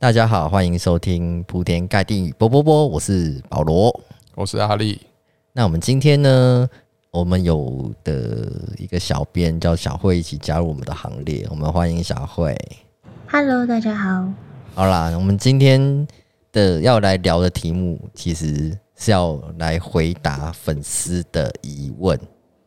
大家好，欢迎收听铺天盖地波波波，我是保罗，我是阿力。那我们今天呢，我们有的一个小编叫小慧一起加入我们的行列，我们欢迎小慧。Hello，大家好。好啦，我们今天的要来聊的题目，其实是要来回答粉丝的疑问。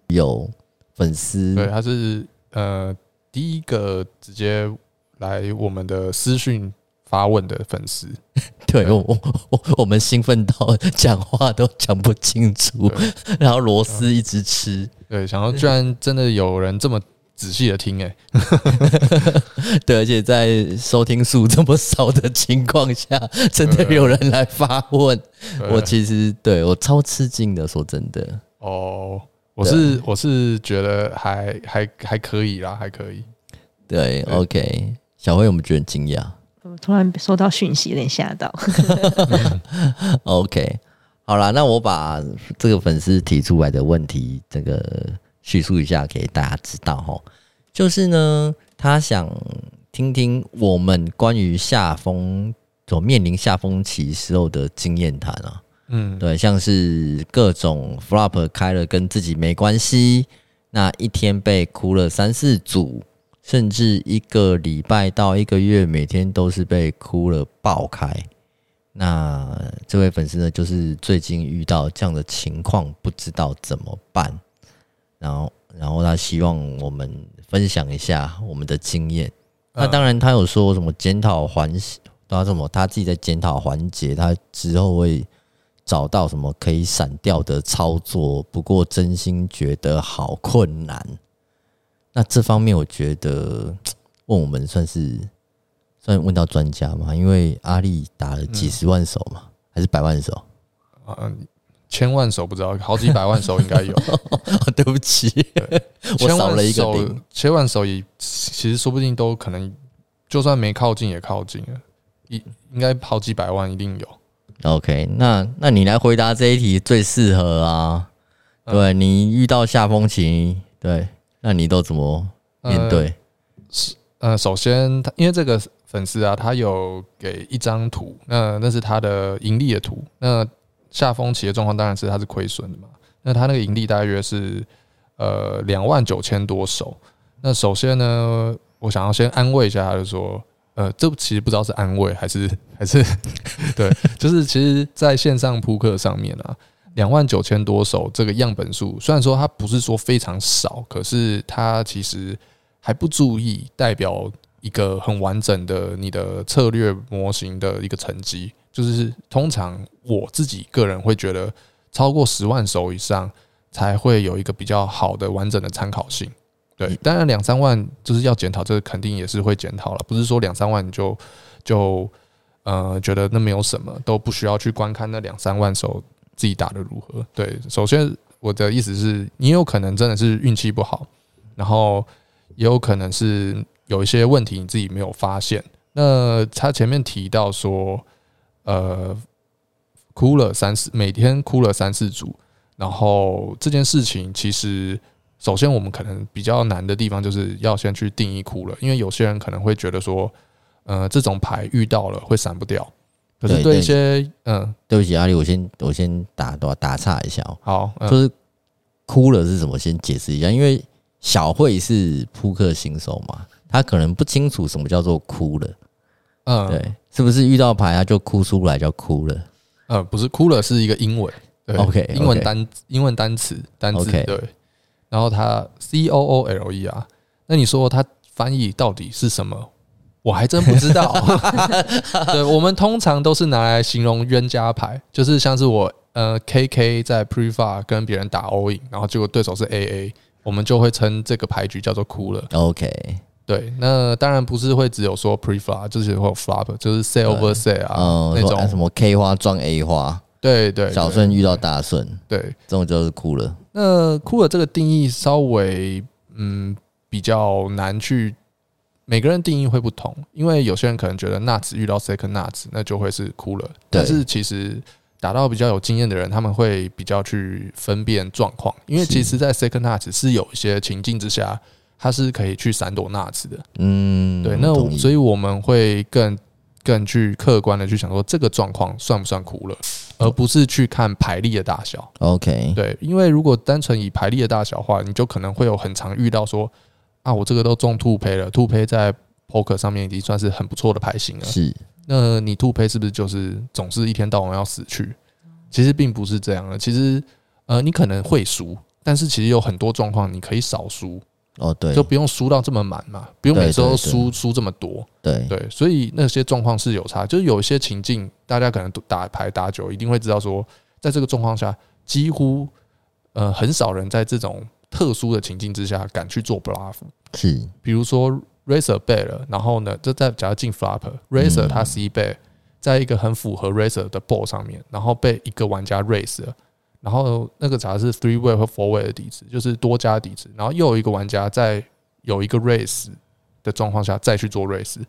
有粉丝对，他是呃第一个直接来我们的私讯。发问的粉丝，对我我我我们兴奋到 讲话都讲不清楚，然后螺丝一直吃，对，想到居然真的有人这么仔细的听哎，对，而且在收听数这么少的情况下，真的有人来发问，我其实对我超吃惊的，说真的，哦，我是我是觉得还还还可以啦，还可以，对，OK，小慧，我们觉得很惊讶。我突然收到讯息，有点吓到。OK，好啦，那我把这个粉丝提出来的问题，这个叙述一下给大家知道哈。就是呢，他想听听我们关于下风所面临下风期时候的经验谈啊。嗯，对，像是各种 flop 开了跟自己没关系，那一天被哭了三四组。甚至一个礼拜到一个月，每天都是被哭了爆开。那这位粉丝呢，就是最近遇到这样的情况，不知道怎么办。然后，然后他希望我们分享一下我们的经验。那当然，他有说什么检讨环，他什么他自己在检讨环节，他之后会找到什么可以闪掉的操作。不过，真心觉得好困难。那这方面，我觉得问我们算是算问到专家嘛？因为阿力打了几十万手嘛，嗯、还是百万手？嗯，千万手不知道，好几百万手应该有。对不起，我少了一个零。千万手也其实说不定都可能，就算没靠近也靠近了，应应该好几百万一定有。OK，那那你来回答这一题最适合啊？对，你遇到下风期，对。那你都怎么面对？是呃，首先他因为这个粉丝啊，他有给一张图，那那是他的盈利的图。那下风期的状况当然是他是亏损的嘛。那他那个盈利大约是呃两万九千多手。那首先呢，我想要先安慰一下他，就说呃，这其实不知道是安慰还是还是 对，就是其实在线上扑克上面啊。两万九千多首这个样本数，虽然说它不是说非常少，可是它其实还不足以代表一个很完整的你的策略模型的一个成绩。就是通常我自己个人会觉得，超过十万首以上才会有一个比较好的完整的参考性。对，当然两三万就是要检讨，这个肯定也是会检讨了，不是说两三万就就呃觉得那没有什么，都不需要去观看那两三万手。自己打得如何？对，首先我的意思是你有可能真的是运气不好，然后也有可能是有一些问题你自己没有发现。那他前面提到说，呃，哭了三四，每天哭了三四组，然后这件事情其实，首先我们可能比较难的地方就是要先去定义哭了，因为有些人可能会觉得说，呃，这种牌遇到了会闪不掉。可是对一些嗯，对不起，阿丽，我先我先打打打岔一下哦。好，嗯、就是哭了是什么？先解释一下，因为小慧是扑克新手嘛，她可能不清楚什么叫做哭了。嗯，对，是不是遇到牌他就哭出来叫哭了？嗯，不是，哭了是一个英文。对 OK，英文单英文单词单词对。然后他 C O O L E 啊，那你说他翻译到底是什么？我还真不知道，对，我们通常都是拿来形容冤家牌，就是像是我呃 K K 在 Pre-Flop 跟别人打 All In，然后结果对手是 A A，我们就会称这个牌局叫做哭了。OK，对，那当然不是会只有说 Pre-Flop，就是会有 Flop，就是 say Over say 啊，嗯、那种。什么 K 花撞 A 花，对对，对，小顺遇到大顺，对，这种就是哭了。那哭了这个定义稍微嗯比较难去。每个人定义会不同，因为有些人可能觉得 nuts 遇到 second nuts 那就会是哭了，但是其实打到比较有经验的人，他们会比较去分辨状况，因为其实，在 second nuts 是有一些情境之下，它是可以去闪躲 nuts 的。嗯，对，那所以我们会更更去客观的去想说这个状况算不算哭了，而不是去看排列的大小。OK，对，因为如果单纯以排列的大小的话，你就可能会有很常遇到说啊，我这个都中兔胚了，兔胚在 poker 上面已经算是很不错的牌型了。是，那你兔胚是不是就是总是一天到晚要死去？其实并不是这样的，其实呃，你可能会输，但是其实有很多状况你可以少输。哦，对，就不用输到这么满嘛，不用每次都输输这么多。对对，所以那些状况是有差，就是有一些情境，大家可能打牌打久，一定会知道说，在这个状况下，几乎呃很少人在这种特殊的情境之下敢去做 bluff。是，比如说 Racer bet 了，然后呢，就在假如进 flop，Racer 他 C bet，在一个很符合 Racer 的 ball 上面，然后被一个玩家 raise 了。然后那个假设是 three way 和 four way 的底子，就是多加底子。然后又有一个玩家在有一个 raise 的状况下再去做 raise，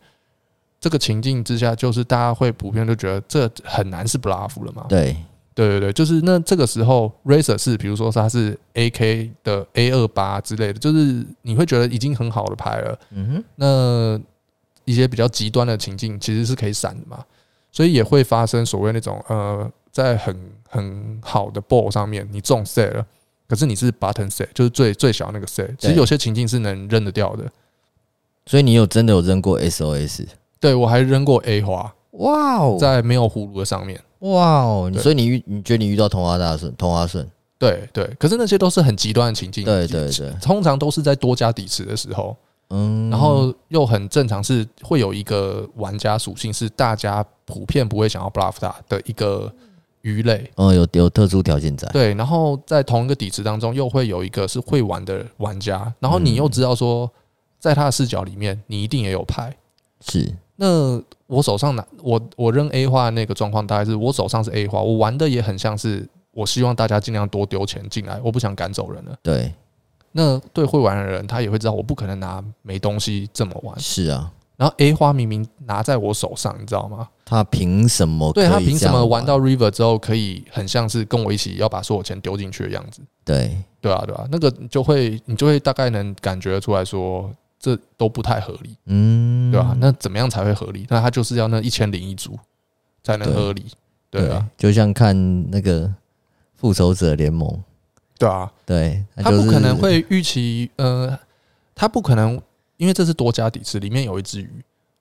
这个情境之下，就是大家会普遍就觉得这很难是 bluff 了嘛？对对对对，就是那这个时候 raiser 是比如说他是 AK 的 A 二八之类的，就是你会觉得已经很好的牌了。嗯哼，那一些比较极端的情境其实是可以闪的嘛，所以也会发生所谓那种呃。在很很好的 ball 上面，你中 set 了，可是你是 button set，就是最最小那个 set。其实有些情境是能扔得掉的，所以你有真的有扔过 SOS？对，我还扔过 A 花，哇哦，在没有葫芦的上面，哇哦，所以你遇你觉得你遇到同花大顺，同花顺，对对，可是那些都是很极端的情境，对对对，通常都是在多加底池的时候，嗯，然后又很正常，是会有一个玩家属性是大家普遍不会想要 bluff 他的一个。鱼类，嗯，有有特殊条件在，对，然后在同一个底池当中，又会有一个是会玩的玩家，然后你又知道说，在他的视角里面，你一定也有牌，是。那我手上拿我我扔 A 花的那个状况，大概是我手上是 A 花，我玩的也很像是，我希望大家尽量多丢钱进来，我不想赶走人了。对，那对会玩的人，他也会知道，我不可能拿没东西这么玩。是啊。然后 A 花明明拿在我手上，你知道吗？他凭什么？对，他凭什么玩到 River 之后，可以很像是跟我一起要把所有钱丢进去的样子？对，对啊，对啊，那个就会你就会大概能感觉出来说，这都不太合理，嗯，对吧？那怎么样才会合理？那他就是要那一千零一组才能合理，对啊，就像看那个复仇者联盟，对啊，对，他不可能会预期，呃，他不可能。因为这是多加底池，里面有一只鱼，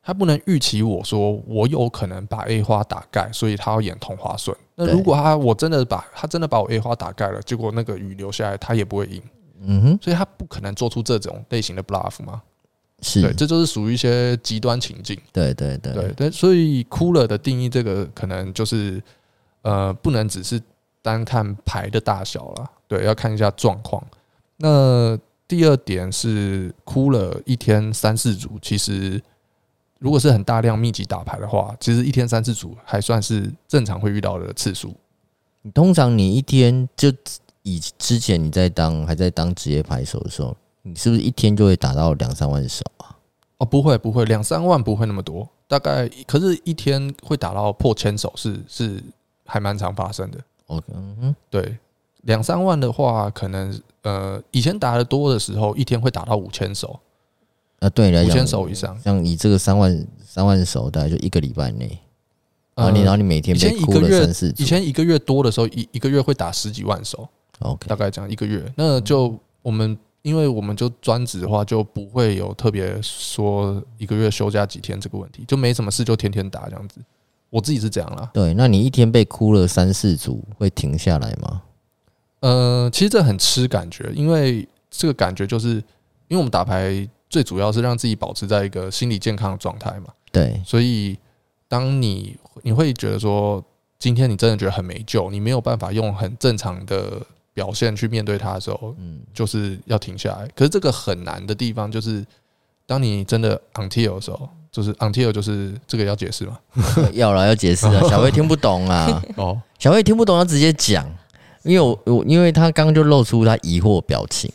他不能预期我说我有可能把 A 花打盖，所以他要演同花顺。那如果他我真的把他真的把我 A 花打盖了，结果那个鱼留下来，他也不会赢。嗯哼，所以他不可能做出这种类型的 bluff 嘛。是对，这就是属于一些极端情境。对对对对对，所以哭了的定义，这个可能就是呃，不能只是单看牌的大小了，对，要看一下状况。那。第二点是哭了一天三四组，其实如果是很大量密集打牌的话，其实一天三四组还算是正常会遇到的次数。你通常你一天就以之前你在当还在当职业牌手的时候，你是不是一天就会打到两三万手啊？哦，不会不会，两三万不会那么多，大概可是一天会打到破千手是是还蛮常发生的。OK，嗯，对，两三万的话可能。呃，以前打的多的时候，一天会打到五千手。啊，对，五千手以上。像你这个三万三万手，大概就一个礼拜内。啊你，然后你每天被哭了三四。以前一个月多的时候，一一个月会打十几万手。OK，大概这样一个月。那就我们，因为我们就专职的话，就不会有特别说一个月休假几天这个问题，就没什么事就天天打这样子。我自己是这样啦。对，那你一天被哭了三四组，会停下来吗？呃，其实这很吃感觉，因为这个感觉就是，因为我们打牌最主要是让自己保持在一个心理健康的状态嘛。对，所以当你你会觉得说，今天你真的觉得很没救，你没有办法用很正常的表现去面对它的时候，嗯，就是要停下来。可是这个很难的地方就是，当你真的 until 的时候，就是 until 就是这个要解释吗？要了，要解释了，小魏听不懂啊。哦，小魏听不懂，要直接讲。因为我我因为他刚刚就露出他疑惑表情，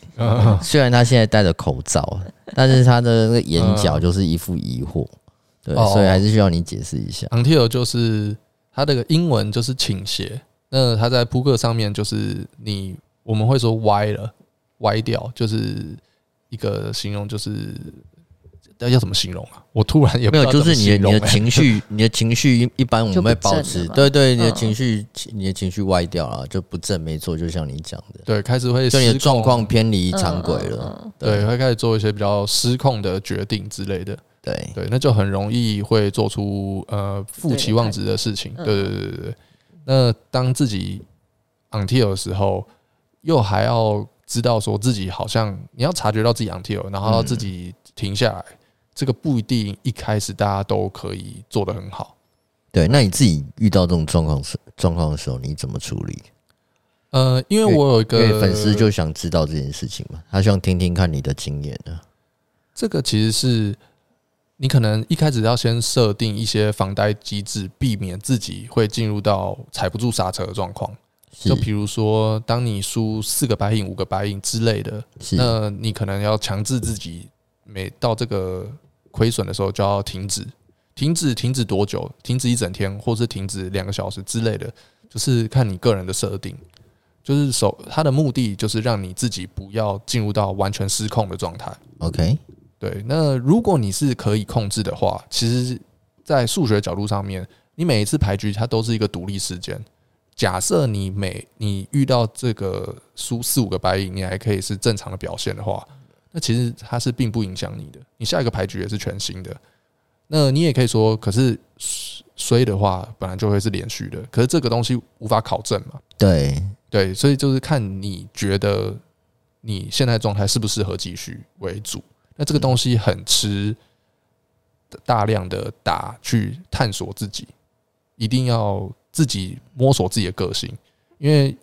虽然他现在戴着口罩，但是他的那个眼角就是一副疑惑，对，所以还是需要你解释一下。Until 就是他这个英文就是倾斜，那他在扑克上面就是你我们会说歪了，歪掉，就是一个形容，就是那要怎么形容啊？我突然也不知道没有，就是你的你的情绪，欸、你的情绪一般我们会保持，对，对对，你的情绪、嗯，你的情绪歪掉了，就不正，没错，就像你讲的，对，开始会就你的状况偏离常轨了、嗯对，对，会开始做一些比较失控的决定之类的，对对，那就很容易会做出呃负期望值的事情，对对对对对。那当自己 until 的时候，又还要知道说自己好像你要察觉到自己 until，然后自己停下来。嗯这个不一定一开始大家都可以做得很好。对，那你自己遇到这种状况时状况的时候，你怎么处理？呃，因为我有一个粉丝就想知道这件事情嘛，他想听听看你的经验呢。这个其实是你可能一开始要先设定一些防呆机制，避免自己会进入到踩不住刹车的状况。就比如说，当你输四个白银、五个白银之类的，那你可能要强制自己每到这个。亏损的时候就要停止，停止，停止多久？停止一整天，或是停止两个小时之类的，就是看你个人的设定。就是手，它的目的就是让你自己不要进入到完全失控的状态。OK，对。那如果你是可以控制的话，其实，在数学角度上面，你每一次牌局它都是一个独立事件。假设你每你遇到这个输四五个白银，你还可以是正常的表现的话。那其实它是并不影响你的，你下一个牌局也是全新的。那你也可以说，可是衰的话本来就会是连续的，可是这个东西无法考证嘛。对对，所以就是看你觉得你现在状态适不适合继续为主。那这个东西很吃大量的打去探索自己，一定要自己摸索自己的个性，因为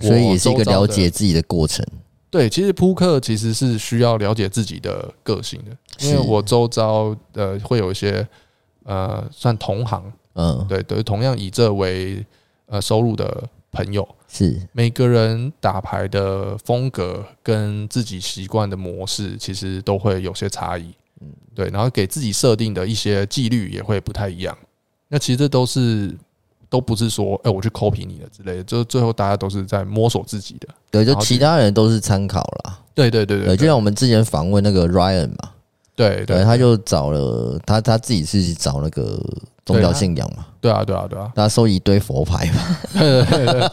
所以也是一个了解自己的过程。对，其实扑克其实是需要了解自己的个性的，因为我周遭呃会有一些呃算同行，嗯，对对，同样以这为呃收入的朋友，是每个人打牌的风格跟自己习惯的模式，其实都会有些差异，嗯，对，然后给自己设定的一些纪律也会不太一样，那其实这都是。都不是说，哎、欸，我去 copy 你的之类的，就最后大家都是在摸索自己的。对，就其他人都是参考啦。对对对对，对，就像我们之前访问那个 Ryan 嘛，对对，他就找了他他自己是找那个宗教信仰嘛。对啊，对啊，对啊，他收一堆佛牌嘛，对对对，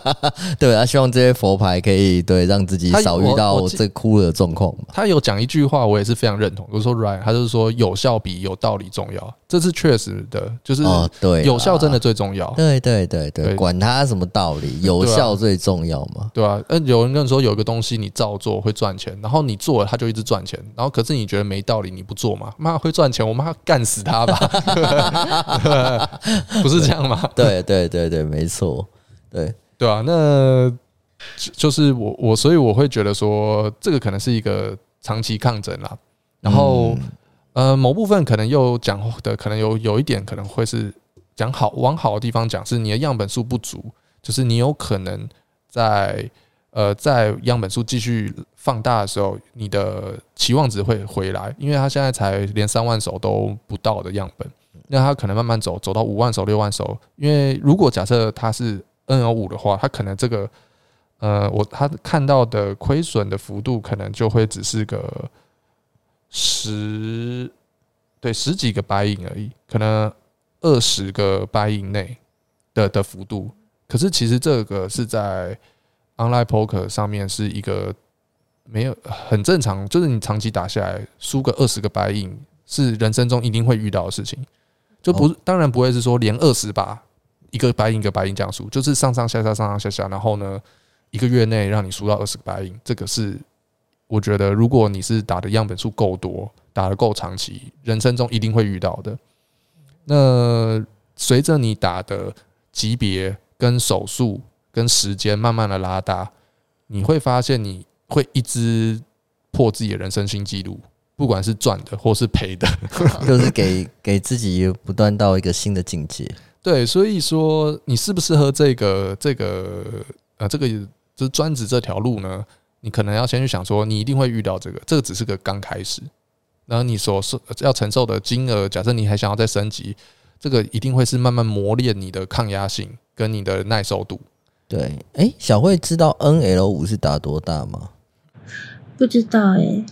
对，他希望这些佛牌可以对让自己少遇到这哭的状况。他有讲一句话，我也是非常认同，比如说 Ryan，他就是说有效比有道理重要，这是确实的，就是对，有效真的最重要。对对对对，管他什么道理，有效最重要嘛，对啊，嗯，有人跟你说有一个东西你照做会赚钱，然后你做了他就一直赚钱，然后可是你觉得没道理，你不做嘛？妈会赚钱，我妈干死他吧？不是。是这样吗？对对对对，没错，对对啊，那就是我我所以我会觉得说，这个可能是一个长期抗争啦。然后呃，某部分可能又讲的可能有有一点可能会是讲好往好的地方讲，是你的样本数不足，就是你有可能在呃在样本数继续放大的时候，你的期望值会回来，因为他现在才连三万手都不到的样本。那他可能慢慢走，走到五万手、六万手。因为如果假设他是 NL 五的话，他可能这个，呃，我他看到的亏损的幅度可能就会只是个十，对，十几个白银而已，可能二十个白银内的的幅度。可是其实这个是在 Online Poker 上面是一个没有很正常，就是你长期打下来输个二十个白银，是人生中一定会遇到的事情。就不当然不会是说连二十把一个白银一个白银这样输，就是上上下下上上下下，然后呢一个月内让你输到二十个白银，这个是我觉得如果你是打的样本数够多，打的够长期，人生中一定会遇到的。那随着你打的级别跟手速跟时间慢慢的拉大，你会发现你会一直破自己的人生新纪录。不管是赚的或是赔的，就是给给自己不断到一个新的境界。对，所以说你适不适合这个这个呃这个就是专职这条路呢？你可能要先去想说，你一定会遇到这个，这个只是个刚开始。然后你所受要承受的金额，假设你还想要再升级，这个一定会是慢慢磨练你的抗压性跟你的耐受度。对，哎、欸，小慧知道 NL 五是打多大吗？不知道哎、欸。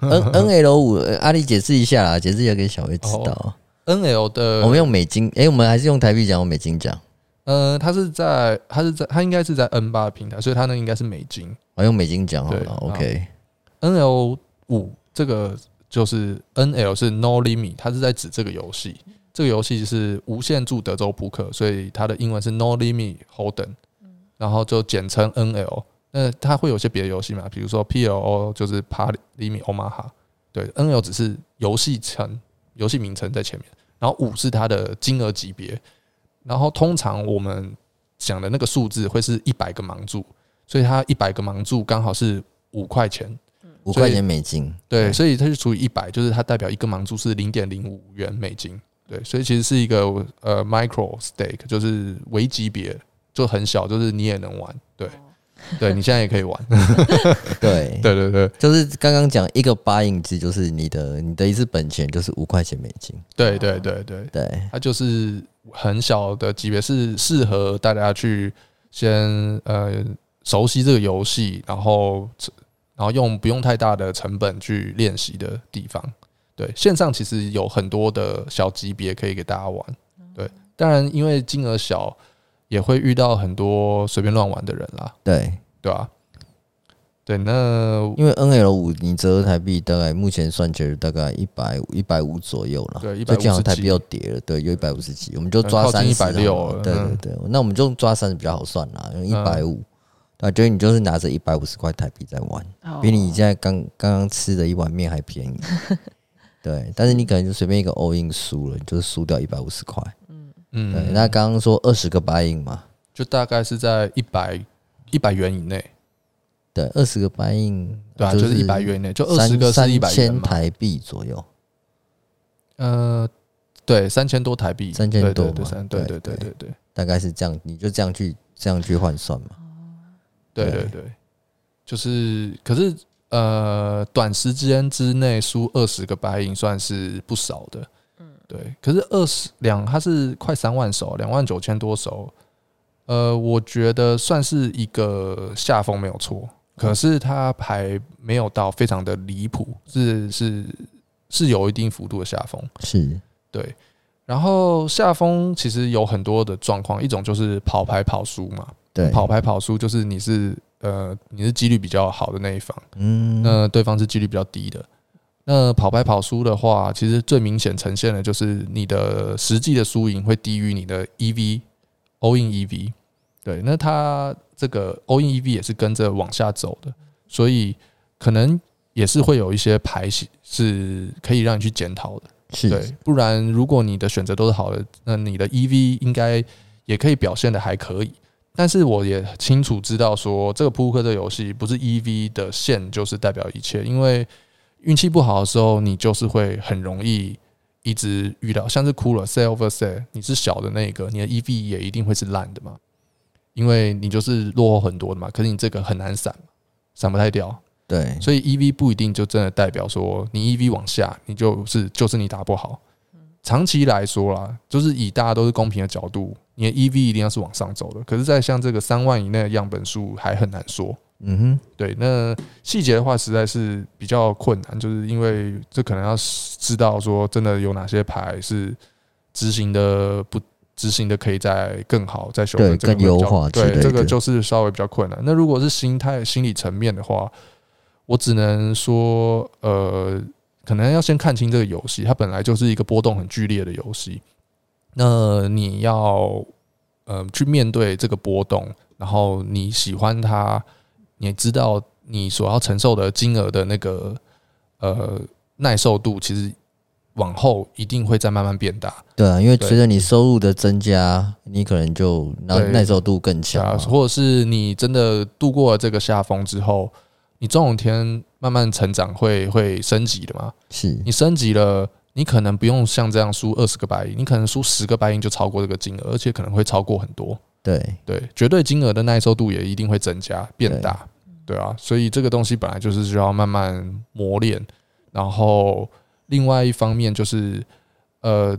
N N L 五，阿力解释一下啦，解释一下给小薇知道。哦、N L 的，我们用美金，哎、欸，我们还是用台币讲，用美金讲。呃，它是在，它是在，它应该是在 N 八平台，所以它那应该是美金。我用美金讲好了，OK。N L 五这个就是 N L 是 No Limit，它是在指这个游戏。这个游戏是无限注德州扑克，所以它的英文是 No Limit Hold'em，然后就简称 N L。那它会有些别的游戏嘛？比如说 P L O 就是 Party Limit Omaha，对，N L 只是游戏层，游戏名称在前面，然后五是它的金额级别，然后通常我们讲的那个数字会是一百个盲注，所以它一百个盲注刚好是五块钱，五块钱美金，对，所以它就除以一百，就是它代表一个盲注是零点零五元美金。对，所以其实是一个呃 micro stake，就是微级别，就很小，就是你也能玩。对，对你现在也可以玩。对，对对对，就是刚刚讲一个 buying 值，就是你的你的一次本钱就是五块钱美金。对对对对对，它就是很小的级别，是适合大家去先呃熟悉这个游戏，然后然后用不用太大的成本去练习的地方。对，线上其实有很多的小级别可以给大家玩。对，当然因为金额小，也会遇到很多随便乱玩的人啦。对，对吧？对，那因为 NL 五你折合台币大概目前算起来大概一百一百五左右了。对，最近好像台币又跌了，对，有一百五十几，我们就抓三十。一百六。对对对，那我们就抓三十比较好算啦，因为一百五，啊，觉得你就是拿着一百五十块台币在玩，比你现在刚刚刚吃的一碗面还便宜。对，但是你可能就随便一个 all in 输了，你就是输掉一百五十块。嗯。那刚刚说二十个 buy in 嘛，就大概是在一百一百元以内。对，二十个 buy in，对啊，就是一百元以内，就二十个是一百千台币左右。呃，对，三千多台币，三千多嘛，对对对对对，大概是这样，你就这样去这样去换算嘛。对对。对，就是，可是。呃，短时间之内输二十个白银算是不少的，嗯，对。可是二十两，它是快三万手，两万九千多手，呃，我觉得算是一个下风没有错。可是它还没有到非常的离谱，是是是有一定幅度的下风，是对。然后下风其实有很多的状况，一种就是跑牌跑输嘛，对，跑牌跑输就是你是。呃，你是几率比较好的那一方，嗯，那对方是几率比较低的。那跑牌跑输的话，其实最明显呈现的就是你的实际的输赢会低于你的 EV all in EV。对，那它这个 all in EV 也是跟着往下走的，所以可能也是会有一些牌是可以让你去检讨的。是对，不然如果你的选择都是好的，那你的 EV 应该也可以表现的还可以。但是我也清楚知道，说这个扑克这游戏不是 EV 的线就是代表一切，因为运气不好的时候，你就是会很容易一直遇到，像是哭了 set over set，你是小的那个，你的 EV 也一定会是烂的嘛，因为你就是落后很多的嘛。可是你这个很难闪，闪不太掉，对，所以 EV 不一定就真的代表说你 EV 往下，你就是就是你打不好。长期来说啦，就是以大家都是公平的角度。你的 EV 一定要是往上走的，可是，在像这个三万以内的样本数还很难说。嗯哼，对，那细节的话实在是比较困难，就是因为这可能要知道说，真的有哪些牌是执行的不执行的，可以再更好再修正这个更优化。对，这个就是稍微比较困难。那如果是心态心理层面的话，我只能说，呃，可能要先看清这个游戏，它本来就是一个波动很剧烈的游戏。那你要呃去面对这个波动，然后你喜欢它，你知道你所要承受的金额的那个呃耐受度，其实往后一定会再慢慢变大。对啊，因为随着你收入的增加，你可能就耐耐受度更强，或者是你真的度过了这个下风之后，你总有一天慢慢成长会会升级的嘛。是你升级了。你可能不用像这样输二十个白银，你可能输十个白银就超过这个金额，而且可能会超过很多。对对，绝对金额的耐受度也一定会增加变大，对啊，所以这个东西本来就是需要慢慢磨练。然后另外一方面就是，呃，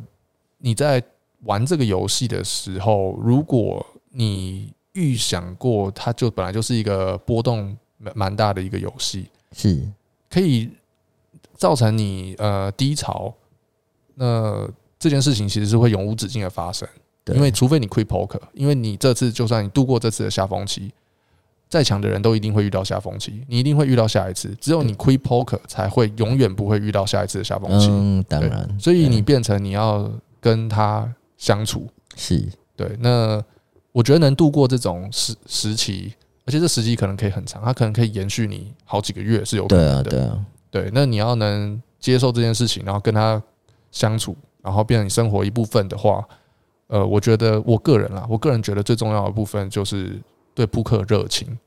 你在玩这个游戏的时候，如果你预想过它就本来就是一个波动蛮蛮大的一个游戏，是可以。造成你呃低潮，那这件事情其实是会永无止境的发生。对，因为除非你 quit poker，因为你这次就算你度过这次的下风期，再强的人都一定会遇到下风期，你一定会遇到下一次。只有你 quit poker 才会永远不会遇到下一次的下风期。嗯，当然。所以你变成你要跟他相处，是对。那我觉得能度过这种时时期，而且这时期可能可以很长，它可能可以延续你好几个月是有可能的。对啊，对啊。对，那你要能接受这件事情，然后跟他相处，然后变成你生活一部分的话，呃，我觉得我个人啦，我个人觉得最重要的部分就是。对扑克热情，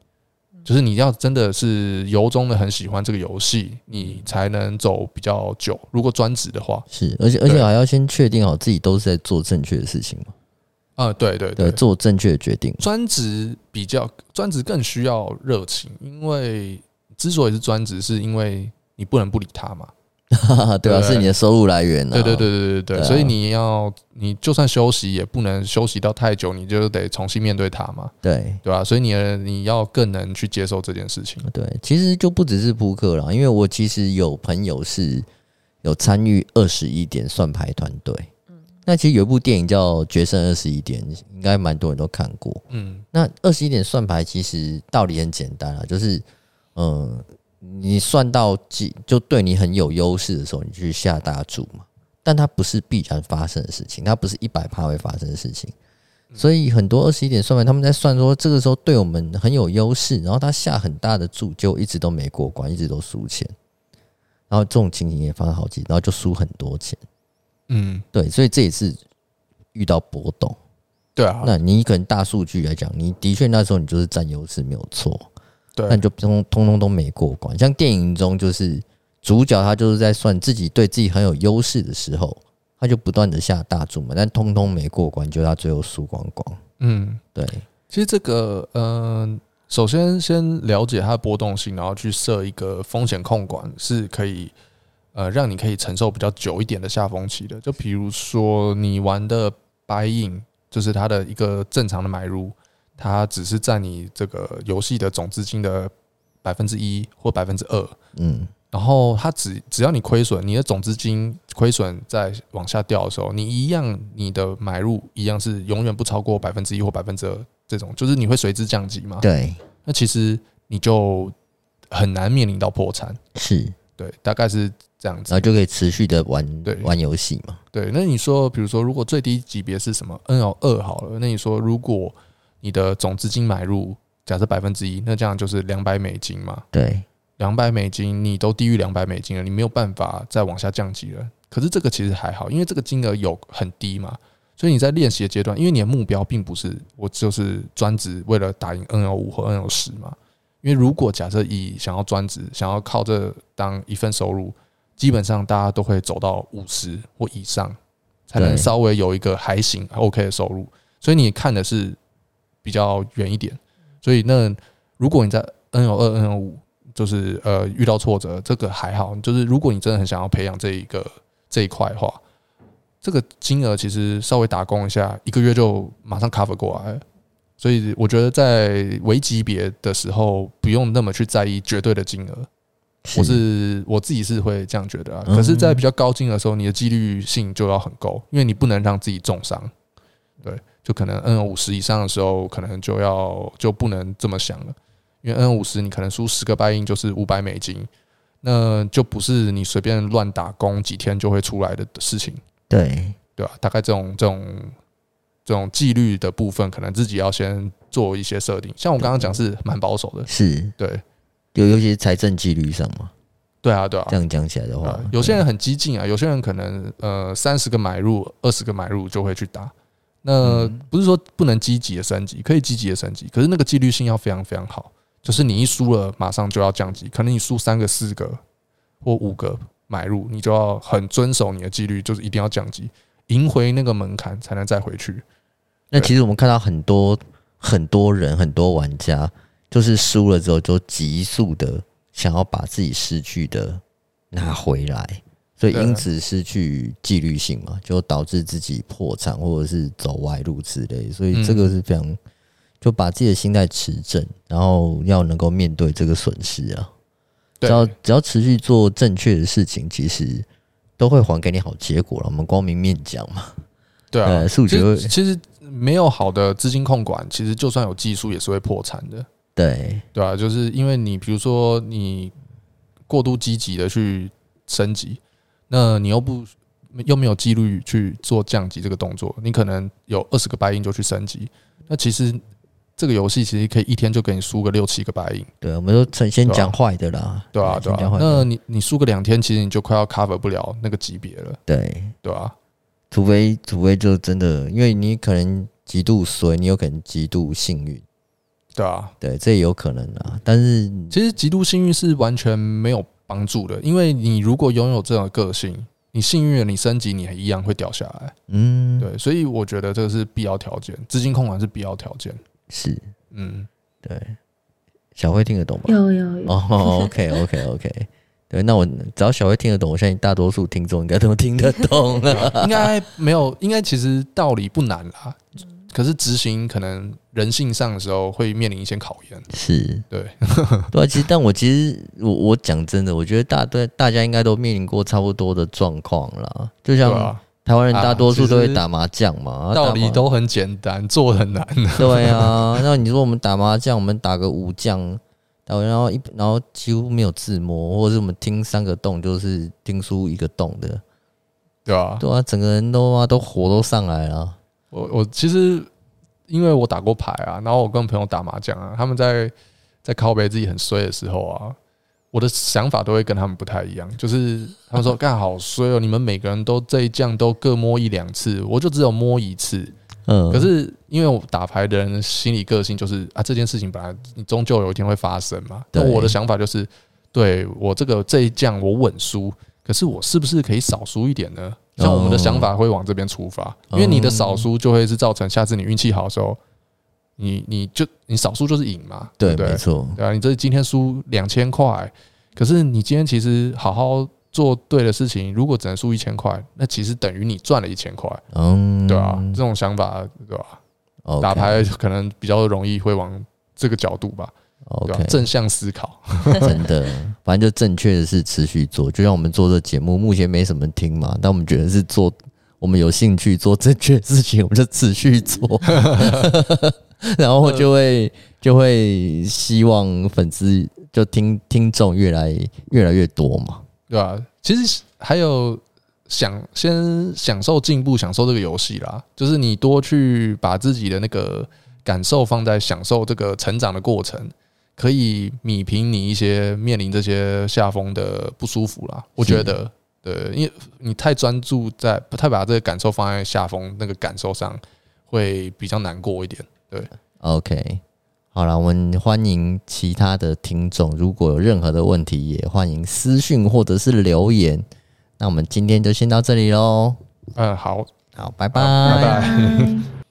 就是你要真的是由衷的很喜欢这个游戏，你才能走比较久。如果专职的话，是，而且而且还要先确定好自己都是在做正确的事情嘛。啊，对对对，做正确的决定。专职比较专职更需要热情，因为之所以是专职，是因为你不能不理他嘛。对啊，是你的收入来源。对对对对对对，所以你要，你就算休息，也不能休息到太久，你就得重新面对它嘛。对对吧？所以你你要更能去接受这件事情。对，其实就不只是扑克了，因为我其实有朋友是有参与二十一点算牌团队。嗯，那其实有一部电影叫《决胜二十一点》，应该蛮多人都看过。嗯，那二十一点算牌其实道理很简单啊，就是嗯。你算到几就对你很有优势的时候，你去下大注嘛。但它不是必然发生的事情，它不是一百趴会发生的事情。所以很多二十一点算牌，他们在算说这个时候对我们很有优势，然后他下很大的注，就一直都没过关，一直都输钱。然后这种情形也发生好几，然后就输很多钱。嗯，对，所以这也是遇到波动。对啊，那你可能大数据来讲，你的确那时候你就是占优势，没有错。对，但就通通通都没过关。像电影中，就是主角他就是在算自己对自己很有优势的时候，他就不断的下大注嘛，但通通没过关，就他最后输光光。嗯，对。其实这个，嗯、呃，首先先了解它的波动性，然后去设一个风险控管，是可以，呃，让你可以承受比较久一点的下风期的。就比如说你玩的 buy in，就是它的一个正常的买入。它只是占你这个游戏的总资金的百分之一或百分之二，嗯，然后它只只要你亏损，你的总资金亏损在往下掉的时候，你一样你的买入一样是永远不超过百分之一或百分之二，这种就是你会随之降级嘛？对，那其实你就很难面临到破产，是。对，大概是这样子，然后就可以持续的玩对。玩游戏嘛？对，那你说，比如说，如果最低级别是什么 NL 二好了，那你说如果你的总资金买入假设百分之一，那这样就是两百美金嘛？对，两百美金你都低于两百美金了，你没有办法再往下降级了。可是这个其实还好，因为这个金额有很低嘛，所以你在练习的阶段，因为你的目标并不是我就是专职为了打赢 NL 五和 NL 十嘛。因为如果假设以想要专职，想要靠这当一份收入，基本上大家都会走到五十或以上，才能稍微有一个还行 OK 的收入。所以你看的是。比较远一点，所以那如果你在 N O 二 N O 五，就是呃遇到挫折，这个还好。就是如果你真的很想要培养这一个这一块的话，这个金额其实稍微打工一下，一个月就马上 cover 过来。所以我觉得在微级别的时候，不用那么去在意绝对的金额。我是我自己是会这样觉得啊。可是，在比较高金额的时候，你的几率性就要很够，因为你不能让自己重伤。对。就可能 N 五十以上的时候，可能就要就不能这么想了，因为 N 五十你可能输十个 buy in 就是五百美金，那就不是你随便乱打工几天就会出来的事情。对对吧？大概这种这种这种纪律的部分，可能自己要先做一些设定。像我刚刚讲是蛮保守的，是对，有尤其是财政纪律上嘛。对啊，对啊，这样讲起来的话，有些人很激进啊，有些人可能呃三十个买入，二十个买入就会去打。那不是说不能积极的升级，可以积极的升级，可是那个纪律性要非常非常好。就是你一输了，马上就要降级。可能你输三个、四个或五个买入，你就要很遵守你的纪律，就是一定要降级，赢回那个门槛才能再回去。那其实我们看到很多很多人、很多玩家，就是输了之后就急速的想要把自己失去的拿回来。所以因此失去纪律性嘛，就导致自己破产或者是走歪路之类。所以这个是非常，就把自己的心态持正，然后要能够面对这个损失啊。只要只要持续做正确的事情，其实都会还给你好结果了。我们光明面讲嘛，对啊，数学其实，其实没有好的资金控管，其实就算有技术也是会破产的。对对啊，就是因为你比如说你过度积极的去升级，那你又不又没有纪律去做降级这个动作，你可能有二十个白银就去升级，那其实。这个游戏其实可以一天就给你输个六七个白银。对，我们都先先讲坏的啦。对啊，对啊。那你你输个两天，其实你就快要 cover 不了那个级别了。对，对啊。除非除非就真的，因为你可能极度衰，你有可能极度幸运。对啊，对，这也有可能啊。但是其实极度幸运是完全没有帮助的，因为你如果拥有这种个性，你幸运了，你升级你还一样会掉下来。嗯，对。所以我觉得这个是必要条件，资金控管是必要条件。是，嗯，对，小慧听得懂吗？有有有。哦、oh,，OK，OK，OK，对，那我只要小慧听得懂，我相信大多数听众应该都听得懂了。应该没有，应该其实道理不难啦，可是执行可能人性上的时候会面临一些考验。是，对，对，其实但我其实我我讲真的，我觉得大对大家应该都面临过差不多的状况啦，就像。台湾人大多数都会打麻将嘛，道理都很简单，做很难。对啊，那你说我们打麻将，我们打个五将，然后一然后几乎没有自摸，或者是我们听三个洞就是听出一个洞的，对啊，对啊，整个人都啊都火都上来了。我我其实因为我打过牌啊，然后我跟朋友打麻将啊，他们在在靠北自己很衰的时候啊。我的想法都会跟他们不太一样，就是他们说 干好衰哦，你们每个人都这一将都各摸一两次，我就只有摸一次。嗯，可是因为我打牌的人心理个性就是啊，这件事情本来你终究有一天会发生嘛。那我的想法就是，对我这个这一将我稳输，可是我是不是可以少输一点呢？像我们的想法会往这边出发，因为你的少输就会是造成下次你运气好的时候。你你就你少输就是赢嘛，对不对？没错，对啊，你这今天输两千块，可是你今天其实好好做对的事情，如果只能输一千块，那其实等于你赚了一千块，嗯，对啊，这种想法对吧.打牌可能比较容易会往这个角度吧，OK，正向思考，真的，反正就正确的是持续做，就像我们做这节目，目前没什么听嘛，但我们觉得是做，我们有兴趣做正确的事情，我们就持续做。然后就会就会希望粉丝就听听众越来越来越多嘛，对吧？其实还有想先享受进步，享受这个游戏啦，就是你多去把自己的那个感受放在享受这个成长的过程，可以米平你一些面临这些下风的不舒服啦。我觉得，对，因为你太专注在不太把这个感受放在下风那个感受上，会比较难过一点。对，OK，好了，我们欢迎其他的听众，如果有任何的问题，也欢迎私讯或者是留言。那我们今天就先到这里喽。嗯，好，好，拜拜，拜拜。